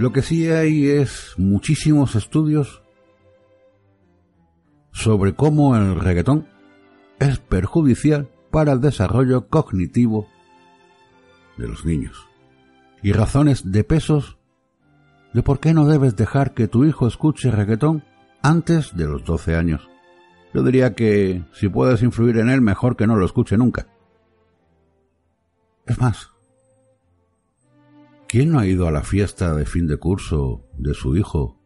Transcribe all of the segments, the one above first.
Lo que sí hay es muchísimos estudios sobre cómo el reggaetón es perjudicial para el desarrollo cognitivo de los niños y razones de pesos de por qué no debes dejar que tu hijo escuche reggaetón antes de los 12 años. Yo diría que si puedes influir en él, mejor que no lo escuche nunca. Es más, ¿quién no ha ido a la fiesta de fin de curso de su hijo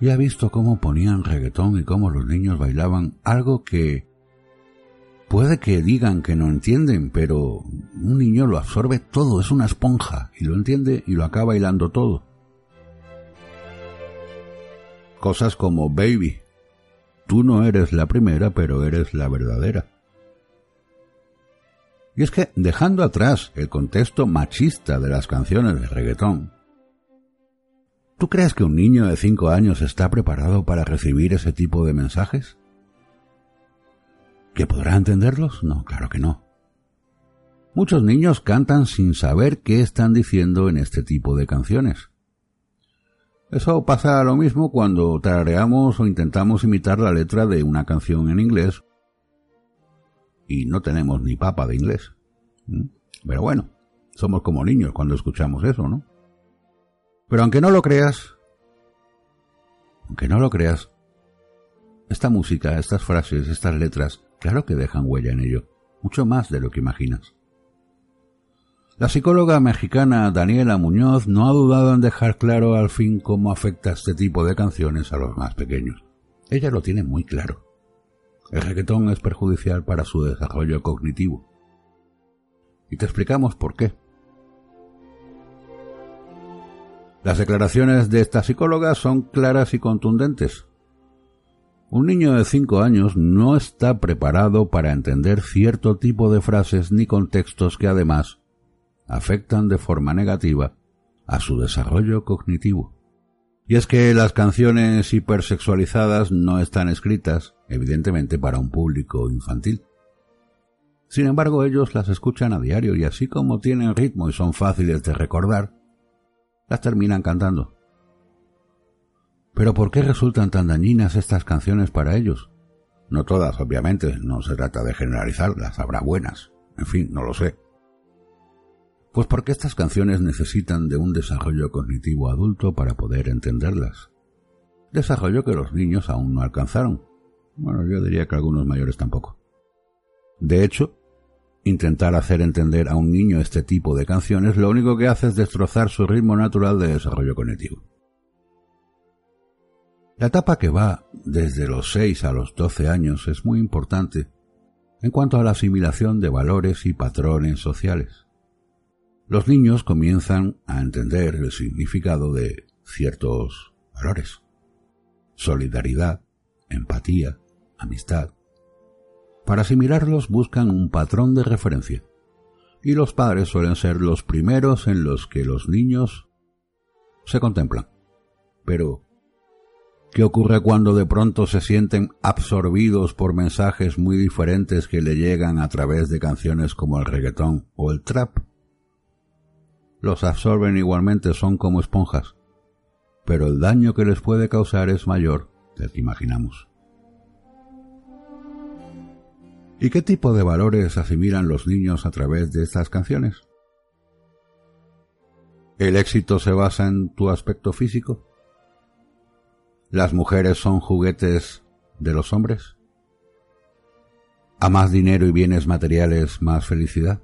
y ha visto cómo ponían reggaetón y cómo los niños bailaban algo que puede que digan que no entienden, pero un niño lo absorbe todo, es una esponja y lo entiende y lo acaba bailando todo. Cosas como Baby, tú no eres la primera, pero eres la verdadera. Y es que, dejando atrás el contexto machista de las canciones de reggaetón, ¿tú crees que un niño de 5 años está preparado para recibir ese tipo de mensajes? ¿Que podrá entenderlos? No, claro que no. Muchos niños cantan sin saber qué están diciendo en este tipo de canciones. Eso pasa lo mismo cuando tarareamos o intentamos imitar la letra de una canción en inglés y no tenemos ni papa de inglés. ¿Mm? Pero bueno, somos como niños cuando escuchamos eso, ¿no? Pero aunque no lo creas, aunque no lo creas, esta música, estas frases, estas letras, claro que dejan huella en ello, mucho más de lo que imaginas. La psicóloga mexicana Daniela Muñoz no ha dudado en dejar claro al fin cómo afecta este tipo de canciones a los más pequeños. Ella lo tiene muy claro. El reggaetón es perjudicial para su desarrollo cognitivo. Y te explicamos por qué. Las declaraciones de esta psicóloga son claras y contundentes. Un niño de 5 años no está preparado para entender cierto tipo de frases ni contextos que además afectan de forma negativa a su desarrollo cognitivo. Y es que las canciones hipersexualizadas no están escritas, evidentemente, para un público infantil. Sin embargo, ellos las escuchan a diario y así como tienen ritmo y son fáciles de recordar, las terminan cantando. Pero ¿por qué resultan tan dañinas estas canciones para ellos? No todas, obviamente, no se trata de generalizar, las habrá buenas. En fin, no lo sé. Pues porque estas canciones necesitan de un desarrollo cognitivo adulto para poder entenderlas. Desarrollo que los niños aún no alcanzaron. Bueno, yo diría que algunos mayores tampoco. De hecho, intentar hacer entender a un niño este tipo de canciones lo único que hace es destrozar su ritmo natural de desarrollo cognitivo. La etapa que va desde los 6 a los 12 años es muy importante en cuanto a la asimilación de valores y patrones sociales los niños comienzan a entender el significado de ciertos valores. Solidaridad, empatía, amistad. Para asimilarlos buscan un patrón de referencia. Y los padres suelen ser los primeros en los que los niños se contemplan. Pero, ¿qué ocurre cuando de pronto se sienten absorbidos por mensajes muy diferentes que le llegan a través de canciones como el reggaetón o el trap? los absorben igualmente, son como esponjas, pero el daño que les puede causar es mayor del que imaginamos. ¿Y qué tipo de valores asimilan los niños a través de estas canciones? ¿El éxito se basa en tu aspecto físico? ¿Las mujeres son juguetes de los hombres? ¿A más dinero y bienes materiales más felicidad?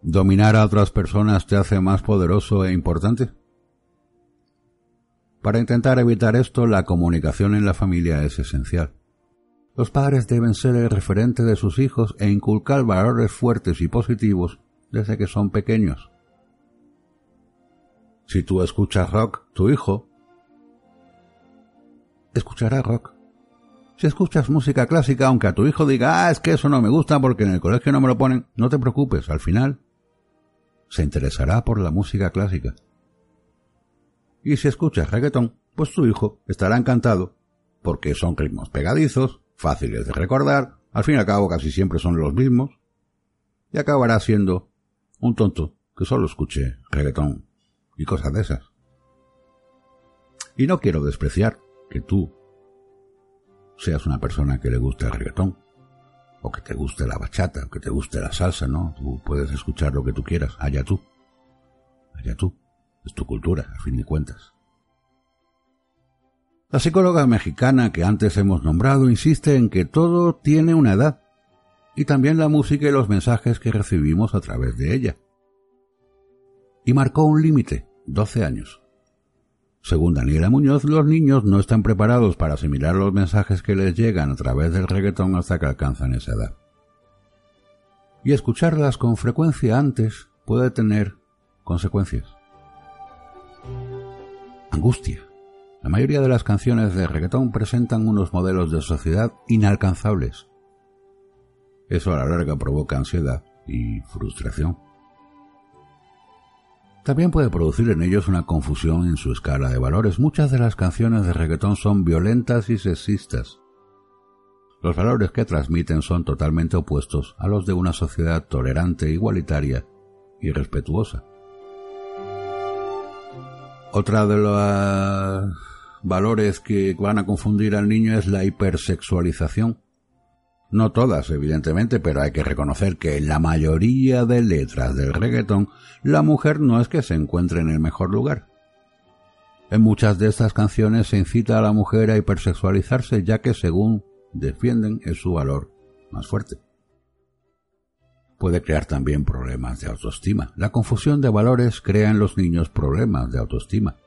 ¿Dominar a otras personas te hace más poderoso e importante? Para intentar evitar esto, la comunicación en la familia es esencial. Los padres deben ser el referente de sus hijos e inculcar valores fuertes y positivos desde que son pequeños. Si tú escuchas rock, tu hijo escuchará rock. Si escuchas música clásica, aunque a tu hijo diga, ah, es que eso no me gusta porque en el colegio no me lo ponen, no te preocupes, al final se interesará por la música clásica. Y si escuchas reggaetón, pues tu hijo estará encantado, porque son ritmos pegadizos, fáciles de recordar, al fin y al cabo casi siempre son los mismos, y acabará siendo un tonto que solo escuche reggaetón y cosas de esas. Y no quiero despreciar que tú seas una persona que le guste el reggaetón, o que te guste la bachata, o que te guste la salsa, ¿no? Tú puedes escuchar lo que tú quieras, allá tú. Allá tú. Es tu cultura, a fin de cuentas. La psicóloga mexicana que antes hemos nombrado insiste en que todo tiene una edad, y también la música y los mensajes que recibimos a través de ella. Y marcó un límite, 12 años. Según Daniela Muñoz, los niños no están preparados para asimilar los mensajes que les llegan a través del reggaetón hasta que alcanzan esa edad. Y escucharlas con frecuencia antes puede tener consecuencias. Angustia. La mayoría de las canciones de reggaetón presentan unos modelos de sociedad inalcanzables. Eso a la larga provoca ansiedad y frustración. También puede producir en ellos una confusión en su escala de valores. Muchas de las canciones de reggaetón son violentas y sexistas. Los valores que transmiten son totalmente opuestos a los de una sociedad tolerante, igualitaria y respetuosa. Otra de los valores que van a confundir al niño es la hipersexualización. No todas, evidentemente, pero hay que reconocer que en la mayoría de letras del reggaetón la mujer no es que se encuentre en el mejor lugar. En muchas de estas canciones se incita a la mujer a hipersexualizarse ya que según defienden es su valor más fuerte. Puede crear también problemas de autoestima. La confusión de valores crea en los niños problemas de autoestima.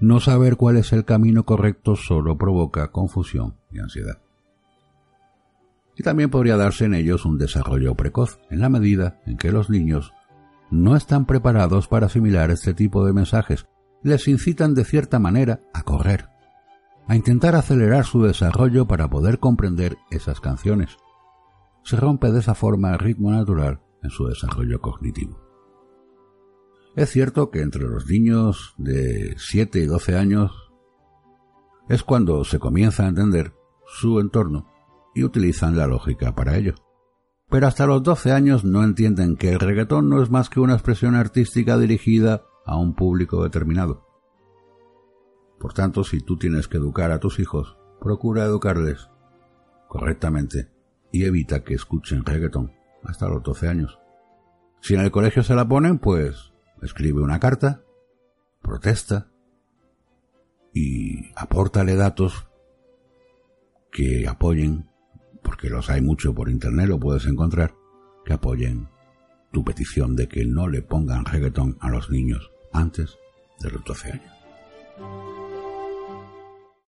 No saber cuál es el camino correcto solo provoca confusión y ansiedad y también podría darse en ellos un desarrollo precoz, en la medida en que los niños no están preparados para asimilar este tipo de mensajes, les incitan de cierta manera a correr, a intentar acelerar su desarrollo para poder comprender esas canciones. Se rompe de esa forma el ritmo natural en su desarrollo cognitivo. Es cierto que entre los niños de 7 y 12 años es cuando se comienza a entender su entorno y utilizan la lógica para ello. Pero hasta los 12 años no entienden que el reggaetón no es más que una expresión artística dirigida a un público determinado. Por tanto, si tú tienes que educar a tus hijos, procura educarles correctamente y evita que escuchen reggaetón hasta los 12 años. Si en el colegio se la ponen, pues escribe una carta, protesta y apórtale datos que apoyen porque los hay mucho por internet, lo puedes encontrar, que apoyen tu petición de que no le pongan reggaetón a los niños antes de los 12 años.